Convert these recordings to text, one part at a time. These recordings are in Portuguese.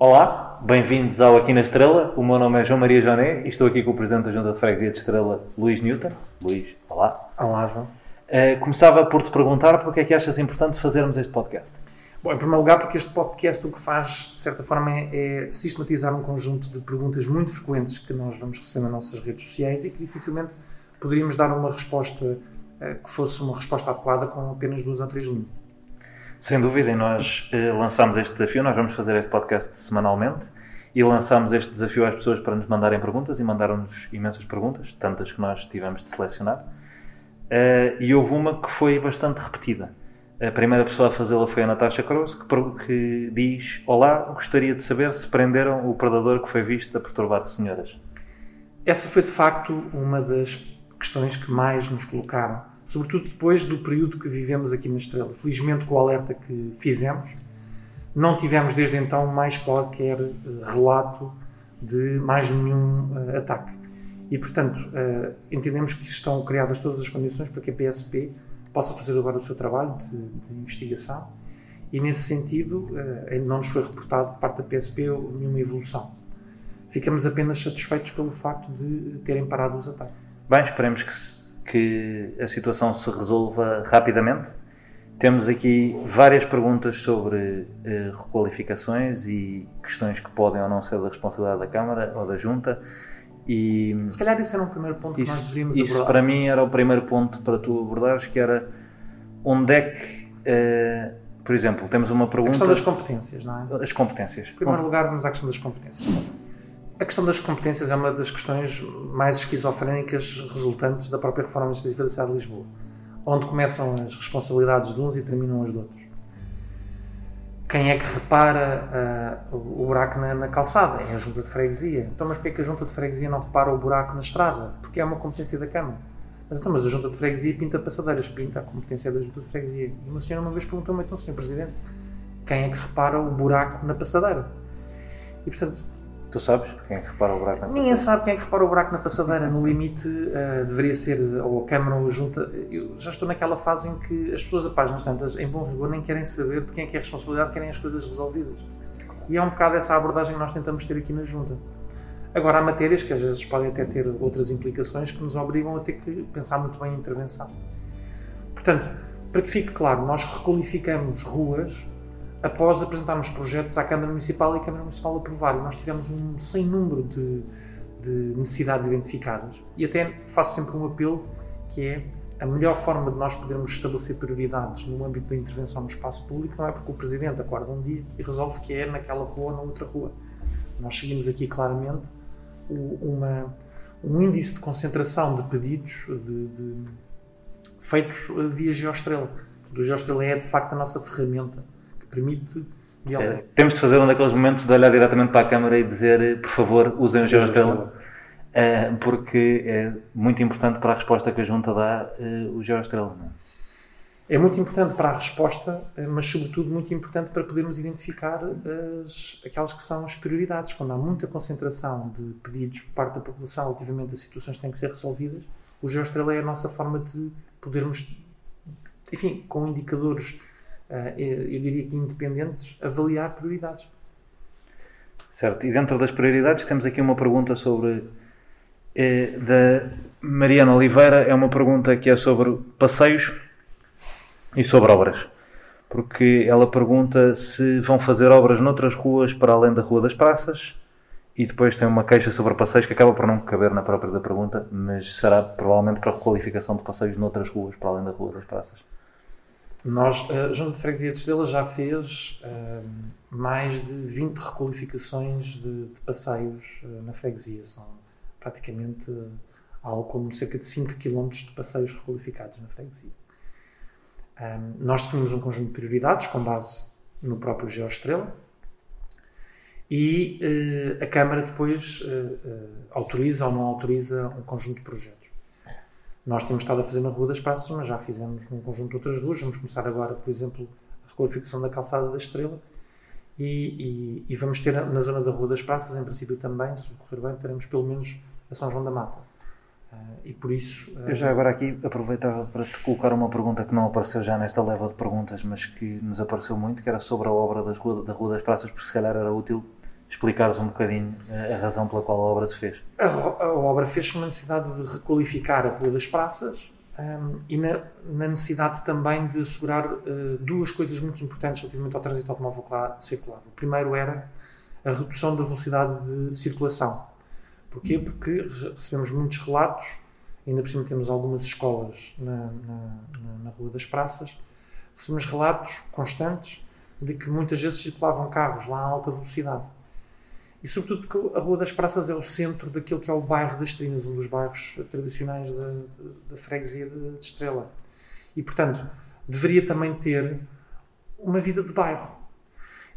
Olá, bem-vindos ao Aqui na Estrela. O meu nome é João Maria Joné e estou aqui com o Presidente da Junta de Freguesia de Estrela, Luís Newton. Luís, olá. Olá, João. Uh, começava por te perguntar porque é que achas importante fazermos este podcast? Bom, em primeiro lugar, porque este podcast o que faz, de certa forma, é, sistematizar um conjunto de perguntas muito frequentes que nós vamos receber nas nossas redes sociais e que dificilmente poderíamos dar uma resposta uh, que fosse uma resposta adequada com apenas duas ou três linhas. Sem dúvida, e nós uh, lançámos este desafio, nós vamos fazer este podcast semanalmente e lançámos este desafio às pessoas para nos mandarem perguntas e mandaram-nos imensas perguntas, tantas que nós tivemos de selecionar. Uh, e houve uma que foi bastante repetida. A primeira pessoa a fazê-la foi a Natasha Cruz, que, que, diz: Olá, gostaria de saber se prenderam o predador que foi visto a perturbar senhoras. Essa foi de facto uma das questões que mais nos colocaram sobretudo depois do período que vivemos aqui na Estrela. Felizmente, com o alerta que fizemos, não tivemos desde então mais qualquer uh, relato de mais nenhum uh, ataque. E, portanto, uh, entendemos que estão criadas todas as condições para que a PSP possa fazer agora o seu trabalho de, de investigação e, nesse sentido, ainda não nos foi reportado por parte da PSP nenhuma evolução. Ficamos apenas satisfeitos pelo facto de terem parado os ataques. Bem, esperemos que se que a situação se resolva rapidamente. Temos aqui várias perguntas sobre uh, requalificações e questões que podem ou não ser da responsabilidade da Câmara ou da Junta. E, Se calhar esse era um primeiro ponto isso, que nós devíamos Isso abordar. para mim era o primeiro ponto para tu abordares, que era onde é que, uh, por exemplo, temos uma pergunta... A questão das competências, não é? As competências. Em primeiro lugar, vamos à questão das competências. A questão das competências é uma das questões mais esquizofrénicas resultantes da própria reforma administrativa da cidade de Lisboa, onde começam as responsabilidades de uns e terminam as de outros. Quem é que repara uh, o buraco na, na, calçada? É a junta de freguesia. Então, mas porquê é que a junta de freguesia não repara o buraco na estrada? Porque é uma competência da Câmara. Mas então, mas a junta de freguesia pinta passadeiras, pinta a competência da junta de freguesia. E uma senhora uma vez perguntou-me, então, senhor Presidente, quem é que repara o buraco na passadeira? E, portanto, Tu sabes quem é que repara o buraco na passadeira? Ninguém sabe quem é que repara o buraco na passadeira. No limite, uh, deveria ser ou a Câmara ou a Junta. Eu já estou naquela fase em que as pessoas, a páginas tantas, em bom rigor, nem querem saber de quem é que é a responsabilidade, querem as coisas resolvidas. E é um bocado essa abordagem que nós tentamos ter aqui na Junta. Agora, há matérias que às vezes podem até ter outras implicações que nos obrigam a ter que pensar muito bem a intervenção. Portanto, para que fique claro, nós requalificamos ruas após apresentarmos projetos à Câmara Municipal e a Câmara Municipal aprovar. Nós tivemos um sem número de, de, necessidades identificadas. E até faço sempre um apelo que é a melhor forma de nós podermos estabelecer prioridades no âmbito da intervenção no espaço público não é porque o Presidente acorda um dia e resolve que é naquela rua ou na outra rua. Nós seguimos aqui claramente uma, um índice de concentração de pedidos de, de, feitos via Geostrela. O Geostrela é, de facto, a nossa ferramenta permite é, temos de fazer um daqueles momentos de olhar diretamente para a câmara e dizer, por favor, usem o Geostrela, uh, porque é muito importante para a resposta que a Junta dá uh, o Geostrela. É? é? muito importante para a resposta, eh, mas sobretudo muito importante para podermos identificar as, aquelas que são as prioridades. Quando há muita concentração de pedidos por parte da população relativamente a situações que têm que ser resolvidas, o Geostrela é a nossa forma de podermos, enfim, com indicadores eh, eu diria que independentes, avaliar prioridades. Certo, e dentro das prioridades temos aqui uma pergunta sobre eh, da Mariana Oliveira, é uma pergunta que é sobre passeios e sobre obras. Porque ela pergunta se vão fazer obras noutras ruas para além da Rua das Praças e depois tem uma queixa sobre passeios que acaba por não caber na própria da pergunta, mas será provavelmente para requalificação de passeios noutras ruas para além da Rua das Praças. Nós, a Junta de Freguesia de Estrela já fez uh, mais de 20 requalificações de, de passeios uh, na freguesia. São praticamente uh, algo como cerca de 5 km de passeios requalificados na freguesia. Um, nós definimos um conjunto de prioridades com base no próprio Geoestrela e a Câmara depois autoriza ou não autoriza um conjunto de projetos. Nós temos estado a fazer na Rua das Praças, mas já fizemos num conjunto de outras ruas. Vamos começar agora, por exemplo, a requalificação da calçada da Estrela. E, e, e, vamos ter na zona da Rua das Praças, em princípio também, se correr bem, teremos pelo menos a São João da Mata. Uh, e por isso. Uh, Eu já agora aqui aproveitava para te colocar uma pergunta que não apareceu já nesta leva de perguntas, mas que nos apareceu muito, que era sobre a obra das rua, da Rua das Praças, porque se calhar era útil explicares um bocadinho a razão pela qual a obra se fez. A, a obra fez-se uma necessidade de requalificar a Rua das Praças um, e na, na, necessidade também de assegurar uh, duas coisas muito importantes relativamente ao trânsito automóvel circular. O primeiro era a redução da velocidade de circulação. Porquê? Porque recebemos muitos relatos, ainda por cima temos algumas escolas na, na, na Rua das Praças, recebemos relatos constantes de que muitas vezes circulavam carros lá a alta velocidade. E sobretudo porque a Rua das Praças é o centro daquilo que é o bairro das Trinas, um dos bairros tradicionais da, da freguesia de, de Estrela. E, portanto, deveria também ter uma vida de bairro.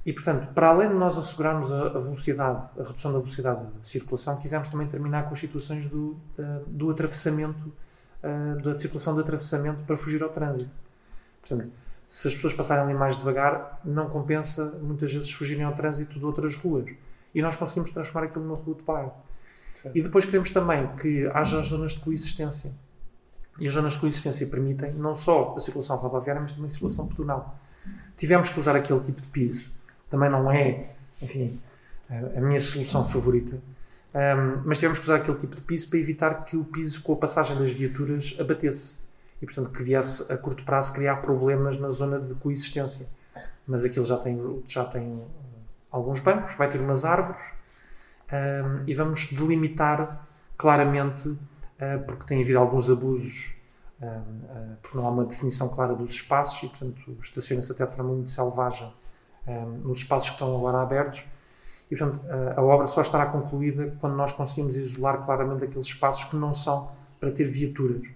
E, portanto, para além de nós assegurarmos a, a velocidade, a redução da velocidade de circulação, quisemos também terminar com as situações do, do atravessamento, uh, da circulação de atravessamento para fugir ao trânsito. Portanto, se as pessoas passarem ali mais devagar, não compensa muitas vezes fugirem ao trânsito de outras ruas. E nós conseguimos transformar aquilo rua de bairro. E depois queremos também que haja as zonas de coexistência. E as zonas de coexistência permitem não só a circulação rodoviária, mas também a circulação pedonal. Tivemos que usar aquele tipo de piso. Também não é, enfim, a minha solução favorita. Um, mas tivemos que usar aquele tipo de piso para evitar que o piso, com a passagem das viaturas, abatesse e, portanto, que viesse a curto prazo criar problemas na zona de coexistência. Mas aquilo já tem, já tem alguns bancos, vai ter umas árvores um, e vamos delimitar claramente, uh, porque tem havido alguns abusos, um, uh, porque não há uma definição clara dos espaços e, portanto, estaciona-se até de forma muito selvagem um, nos espaços que estão agora abertos. E, portanto, a, a obra só estará concluída quando nós conseguimos isolar claramente aqueles espaços que não são para ter viaturas.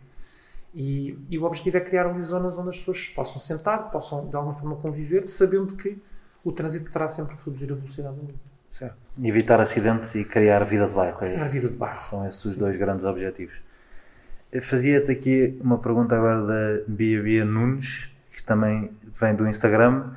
E, e, o objetivo é criar ali zonas onde as pessoas possam sentar, possam de alguma forma conviver, sabendo que o trânsito terá sempre que reduzir a velocidade do Certo. Evitar acidentes e criar vida de bairro. É criar vida de bairro. São esses os dois grandes objetivos. Fazia-te aqui uma pergunta agora da Bia Bia Nunes, que também vem do Instagram,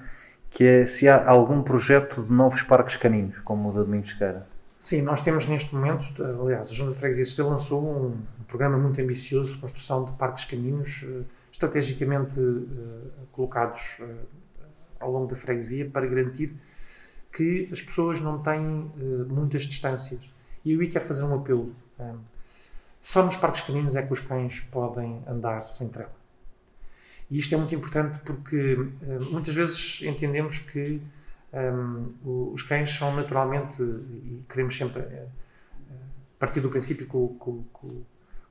que é se há algum projeto de novos parques caninos, como o da Domingos Queira. Sim, nós temos neste momento, aliás, a Junta de Freguesia lançou um programa muito ambicioso de construção de parques caninos, eh, estrategicamente eh, colocados eh, ao longo da freguesia para garantir que as pessoas não têm muitas distâncias. E eu quero fazer um apelo. Só nos parques caninos é que os cães podem andar sem trela. E isto é muito importante porque muitas vezes entendemos que um, os cães são naturalmente, e queremos sempre partir do princípio que o, que, que,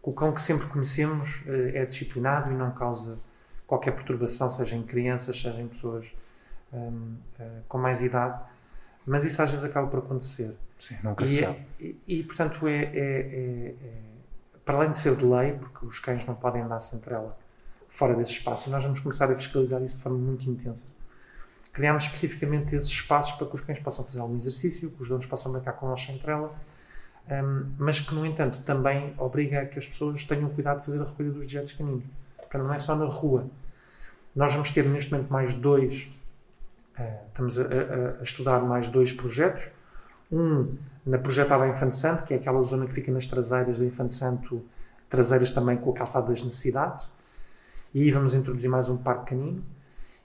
o cão que sempre conhecemos uh, é disciplinado e não causa qualquer perturbação, seja em crianças, seja em pessoas um, uh, eh, com mais idade, mas isso às vezes acaba por acontecer. Sim, nunca e, se é, sabe. E, e, portanto, é, é, é, é, para além de ser de lei, porque os cães não podem andar sem trela fora desse espaço, e nós vamos começar a fiscalizar isso de forma muito intensa. Criámos especificamente esses espaços para que os cães possam fazer algum exercício, que os donos possam brincar com nós sem trela, um, mas que, no entanto, também obriga a que as pessoas tenham cuidado de fazer a recolha dos dejetos caninos. Portanto, não é só na rua. Nós vamos ter neste momento mais dois, estamos a, a, a, estudar mais dois projetos. Um na Projetada Infante Santo, que é aquela zona que fica nas traseiras do Infante Santo, traseiras também com a calçada das necessidades. E aí vamos introduzir mais um parque canino.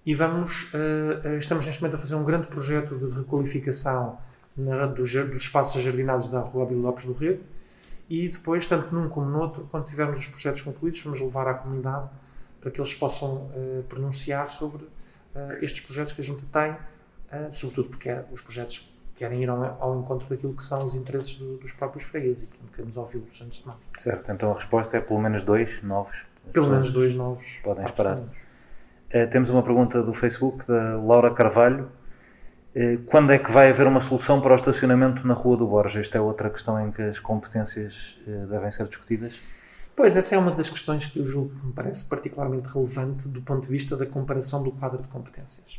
E vamos, uh, estamos neste momento a fazer um grande projeto de requalificação na, dos, dos espaços ajardinados da Rua Abílio Lopes do Rio e depois, tanto num como no outro, quando tivermos os projetos concluídos, vamos levar à comunidade para que eles possam uh, pronunciar sobre estes projetos que a gente tem, uh, sobretudo porque é, os projetos querem ir ao, encontro daquilo que são os interesses do, dos próprios fregueses e, portanto, queremos ouvi-los antes de mais. Certo, então a resposta é pelo menos dois novos. Pelo menos dois novos. Podem esperar. temos uma pergunta do Facebook da Laura Carvalho eh, quando é que vai haver uma solução para o estacionamento na Rua do Borja? Esta é outra questão em que as competências eh, devem ser discutidas. Pois, essa é uma das questões que eu julgo que me parece particularmente relevante do ponto de vista da comparação do quadro de competências.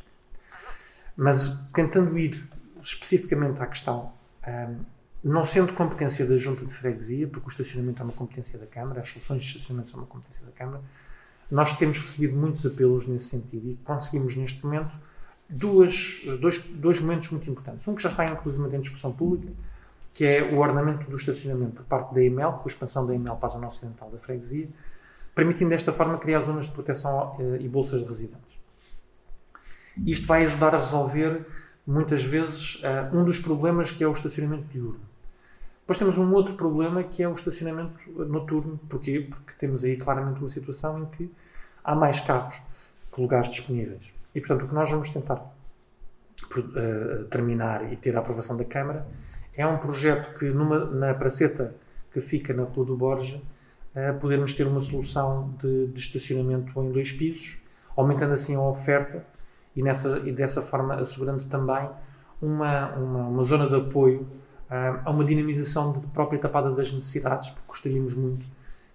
Mas, tentando ir especificamente à questão, ehm, não sendo competência da Junta de Freguesia, porque o estacionamento é uma competência da Câmara, as soluções de estacionamento são uma competência da Câmara, nós temos recebido muitos apelos nesse sentido e conseguimos, neste momento, duas, dois, dois momentos muito importantes. Um que já está inclusive em discussão pública, que é o ordenamento do estacionamento por parte da EML, com a expansão da EML para a zona ocidental da freguesia, permitindo desta forma criar zonas de proteção eh, e bolsas de residentes. Isto vai ajudar a resolver muitas vezes, uh, um dos problemas que é o estacionamento diurno. Depois temos um outro problema que é o estacionamento noturno. Porquê? Porque temos aí claramente uma situação em que há mais carros que lugares disponíveis. E, portanto, o que nós vamos tentar terminar e ter a aprovação da Câmara é um projeto que, numa, na praceta que fica na Rua do Borja, uh, podermos ter uma solução de, de, estacionamento em dois pisos, aumentando assim a oferta e, nessa, e dessa forma assegurando também uma, uma, uma zona de apoio uh, a uma dinamização de própria tapada das necessidades, porque gostaríamos muito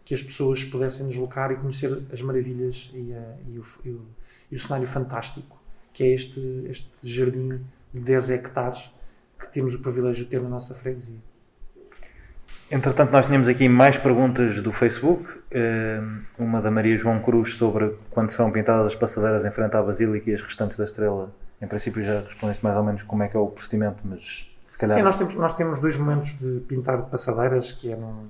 que as pessoas pudessem deslocar e conhecer as maravilhas e, uh, e, o, e, o, o cenário fantástico que é este, este jardim de 10 hectares que temos o privilégio de ter na nossa freguesia. Entretanto, nós tínhamos aqui mais perguntas do Facebook. Eh, uma da Maria João Cruz sobre quando são pintadas as passadeiras em frente à Basílica e as restantes da Estrela. Em princípio já respondeste mais ou menos como é que é o procedimento, mas se calhar... Sim, nós temos, nós temos dois momentos de pintar de passadeiras, que é no,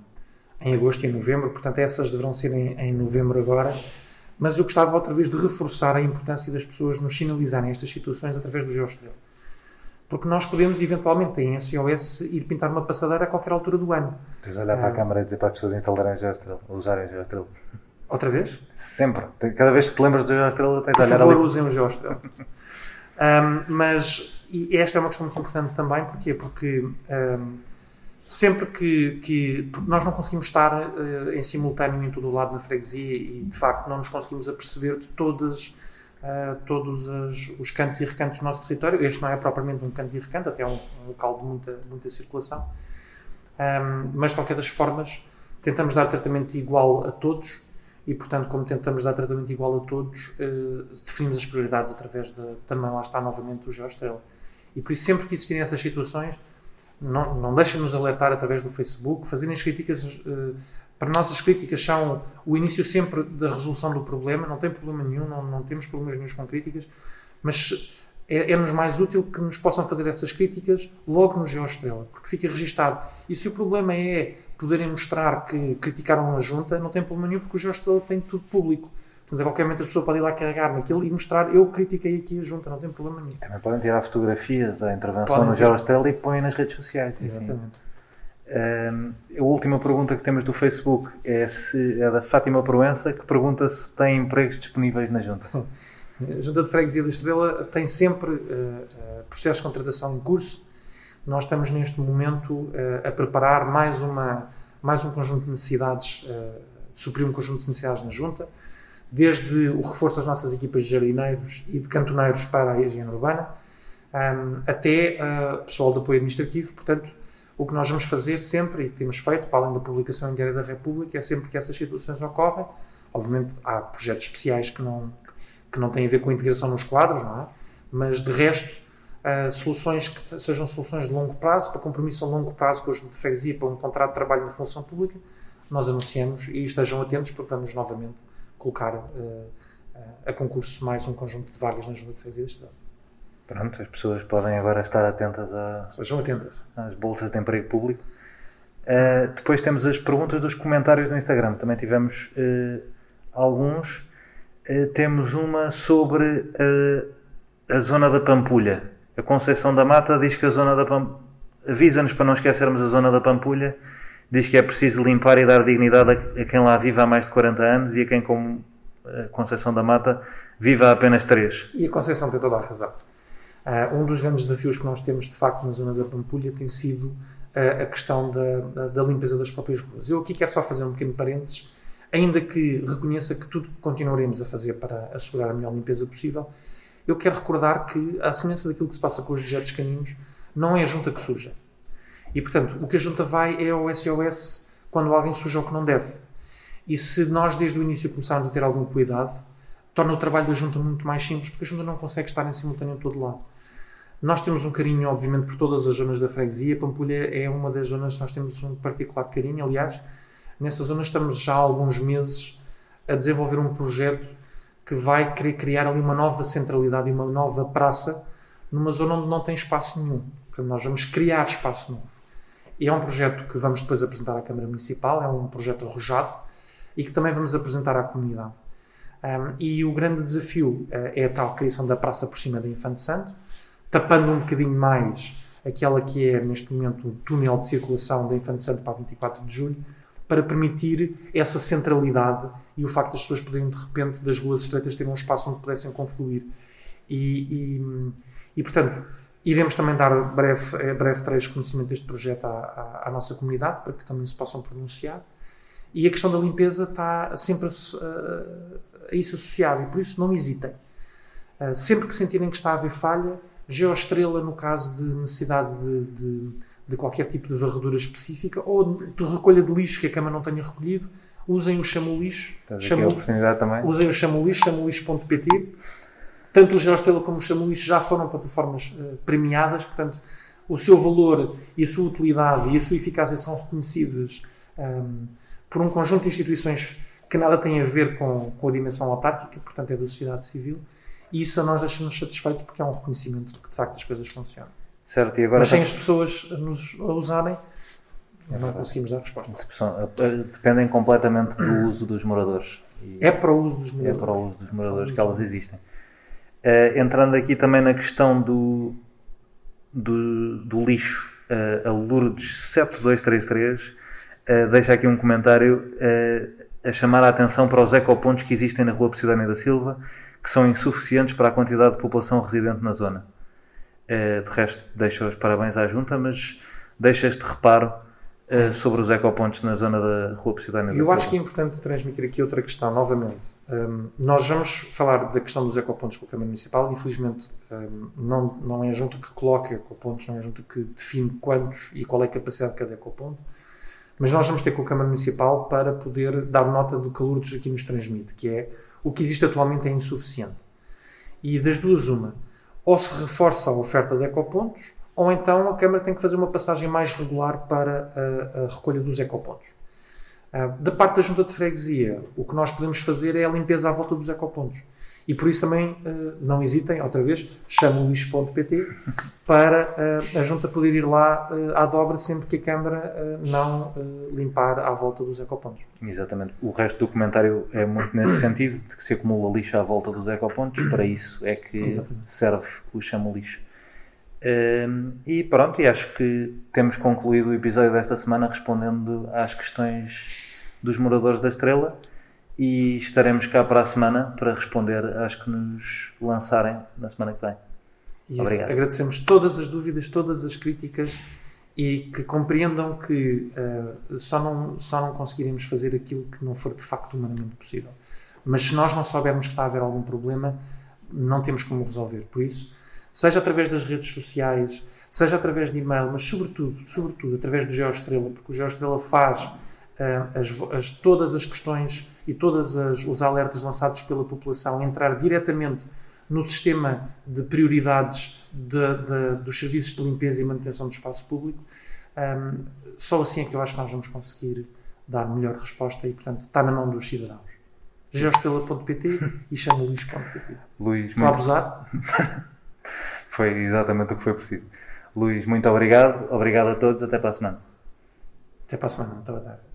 em agosto e em novembro. Portanto, essas deverão ser em, em novembro agora. Mas eu gostava outra vez de reforçar a importância das pessoas nos sinalizarem estas situações através do Geostrel. Porque nós podemos, eventualmente, em SOS, ir pintar uma passadeira a qualquer altura do ano. Tens de olhar para a ah. câmara e dizer para as pessoas instalarem Geostrel, usarem Geostrel. Outra vez? Sempre. Cada vez que te lembras do Geostrel, tens de olhar ali. Favor, usem o Geostrel. um, mas e esta é uma questão muito importante também. Porquê? Porque um, sempre que, que nós não conseguimos estar uh, em simultâneo em todo o lado na freguesia e, de facto, não nos conseguimos aperceber de todas uh, todos os, os, cantos e recantos do nosso território. Este não é propriamente um canto e recanto, até é um, um local de muita, muita circulação. Um, mas, de qualquer das formas, tentamos dar tratamento igual a todos e, portanto, como tentamos dar tratamento igual a todos, uh, definimos as prioridades através de, também lá está novamente o Geostrela. E por isso, sempre que existirem essas situações, não, não deixem-nos alertar através do Facebook, fazerem as críticas uh, para nós, as críticas são o início sempre da resolução do problema, não tem problema nenhum, não, não temos problemas nenhum com críticas, mas é, é-nos mais útil que nos possam fazer essas críticas logo no GeoEstrela, porque fica registado. E se o problema é poderem mostrar que criticaram a junta, não tem problema nenhum, porque o GeoEstrela tem tudo público. Portanto, a qualquer momento a pessoa pode ir lá carregar naquilo e mostrar eu critiquei aqui a junta, não tem problema nenhum. Também podem tirar fotografias da intervenção podem no GeoEstrela e põem nas redes sociais. Exatamente. Um, a última pergunta que temos do Facebook é, se, é da Fátima Proença, que pergunta se tem empregos disponíveis na Junta. A Junta de Freguesia da Estrela tem sempre uh, uh, processos de contratação em curso. Nós estamos neste momento uh, a preparar mais, uma, mais um conjunto de necessidades, de suprir um conjunto de necessidades na Junta, desde o reforço das nossas equipas de jardineiros e de cantoneiros para a higiene urbana, um, até pessoal de apoio administrativo, portanto, o que nós vamos fazer sempre, e temos feito, para além da publicação em Diário da República, é sempre que essas situações ocorrem. Obviamente, há projetos especiais que não, que não têm a ver com a integração nos quadros, não é? Mas, de resto, uh, soluções que sejam soluções de longo prazo, para compromisso a longo prazo com a junta de freguesia, para um contrato de trabalho na função pública, nós anunciamos e estejam atentos, porque vamos novamente colocar uh, a concurso mais um conjunto de vagas na junta de freguesia da cidade. Pronto, as pessoas podem agora estar atentas a, Sejam atentas. às bolsas de emprego público. Uh, depois temos as perguntas dos comentários do Instagram. Também tivemos uh, alguns. Uh, temos uma sobre a zona da Pampulha. A Conceição da Mata diz que a zona da Pampulha. Avisa-nos para não esquecermos a zona da Pampulha. Diz que é preciso limpar e dar dignidade a, a quem lá vive há mais de 40 anos e a quem, como a Conceição da Mata, vive há apenas 3. E a Conceição tem toda a razão. Uh, um dos grandes desafios que nós temos, de facto, na zona da Pampulha tem sido uh, a questão da, da, limpeza das próprias ruas. Eu aqui quero só fazer um pequeno parênteses, ainda que reconheça que tudo continuaremos a fazer para assegurar a melhor limpeza possível, eu quero recordar que, à semelhança daquilo que se passa com os dejetos caninos, não é a junta que suja. E, portanto, o que a junta vai é ao SOS quando alguém suja o que não deve. E se nós, desde o início, começarmos a ter algum cuidado, torna o trabalho da junta muito mais simples, porque a junta não consegue estar em simultâneo em todo lado. Nós temos um carinho, obviamente, por todas as zonas da freguesia. Pampulha é uma das zonas que nós temos um particular carinho. Aliás, nessa zona estamos já há alguns meses a desenvolver um projeto que vai querer criar ali uma nova centralidade e uma nova praça numa zona onde não tem espaço nenhum. Portanto, nós vamos criar espaço novo. E é um projeto que vamos depois apresentar à Câmara Municipal, é um projeto arrojado e que também vamos apresentar à comunidade. Um, e o grande desafio uh, é a tal criação da praça por cima da Infante Santo, tapando um bocadinho mais aquela que é, neste momento, o túnel de circulação da Infante Santo para a 24 de julho, para permitir essa centralidade e o facto das pessoas poderem, de repente, das ruas estreitas terem um espaço onde pudessem confluir. E, e, e portanto, iremos também dar breve, breve trecho de conhecimento deste projeto à, à, à, nossa comunidade, para que também se possam pronunciar. E a questão da limpeza está sempre a, a isso associado, e por isso não hesitem. Uh, sempre que sentirem que está a haver falha, geoestrela no caso de necessidade de, de, de, qualquer tipo de varredura específica ou de recolha de lixo que a cama não tenha recolhido, usem o chamo lixo. Chamo, oportunidade também. Usem o chamo lixo, chamolixo.pt. Tanto o geoestrela como o chamo lixo já foram plataformas uh, premiadas, portanto, o seu valor e a sua utilidade e a sua eficácia são reconhecidas um, ehm, por um conjunto de instituições que nada têm a ver com, com a dimensão autárquica, portanto, é da sociedade civil e isso a nós deixa-nos satisfeitos porque é um reconhecimento de que de facto as coisas funcionam. Certo, e agora. Mas sem as pessoas nos a usarem, não conseguimos dar resposta. Dependem completamente do uso dos moradores. é para o uso dos moradores. É para o uso dos moradores que elas existem. Uh, entrando aqui também na questão do, do, do lixo, uh, a Lourdes 7233 uh, deixa aqui um comentário a chamar a atenção para os ecopontos que existem na Rua Posidónia da Silva que são insuficientes para a quantidade de população residente na zona. Uh, de resto, deixo os parabéns à Junta, mas deixo este reparo uh, sobre os ecopontos na zona da Rua Posidónia Eu acho que é importante transmitir aqui outra questão, novamente. Um, nós vamos falar da questão dos ecopontos com a Câmara Municipal. Infelizmente, um, não, não é a Junta que coloca ecopontos, não é a Junta que define quantos e qual é a capacidade de cada ecoponto. Mas nós vamos ter com a Câmara Municipal para poder dar nota do calor que aqui nos transmite, que é o que existe atualmente é insuficiente. E das duas, uma, ou se reforça a oferta de ecopontos, ou então a Câmara tem que fazer uma passagem mais regular para a, a recolha dos ecopontos. Uh, da parte da Junta de Freguesia, o que nós podemos fazer é a limpeza à volta dos ecopontos. E por isso também uh, não hesitem, outra vez, chamem o lixo.pt para uh, a Junta poder ir lá uh, à dobra sempre que a Câmara não limpar à volta dos ecopontos. Exatamente. O resto do comentário é muito nesse sentido, de que se acumula lixo à volta dos ecopontos, para isso é que Exatamente. serve o chamo lixo. Ehm, e pronto, e acho que temos concluído o episódio desta semana respondendo às questões dos moradores da Estrela e estaremos cá para a semana para responder às que nos lançarem na semana que vem. E Obrigado. Agradecemos todas as dúvidas, todas as críticas e que compreendam que uh, só, não, só não conseguiremos fazer aquilo que não for de facto humanamente possível. Mas se nós não soubermos que está a haver algum problema, não temos como resolver. Por isso, seja através das redes sociais, seja através de e-mail, mas sobretudo, sobretudo através do GeoEstrela, porque o GeoEstrela faz as, as, todas as questões e todos os alertas lançados pela população entrar diretamente no sistema de prioridades de, de, dos serviços de limpeza e manutenção do espaço público, um, só assim é que eu acho que nós vamos conseguir dar melhor resposta e, portanto, está na mão dos cidadãos. geostela.pt e chamo Luís.pt. Luís, Estou a abusar? foi exatamente o que foi preciso. Luís, muito obrigado. Obrigado a todos. Até para a semana. Até para a semana. Muito obrigado.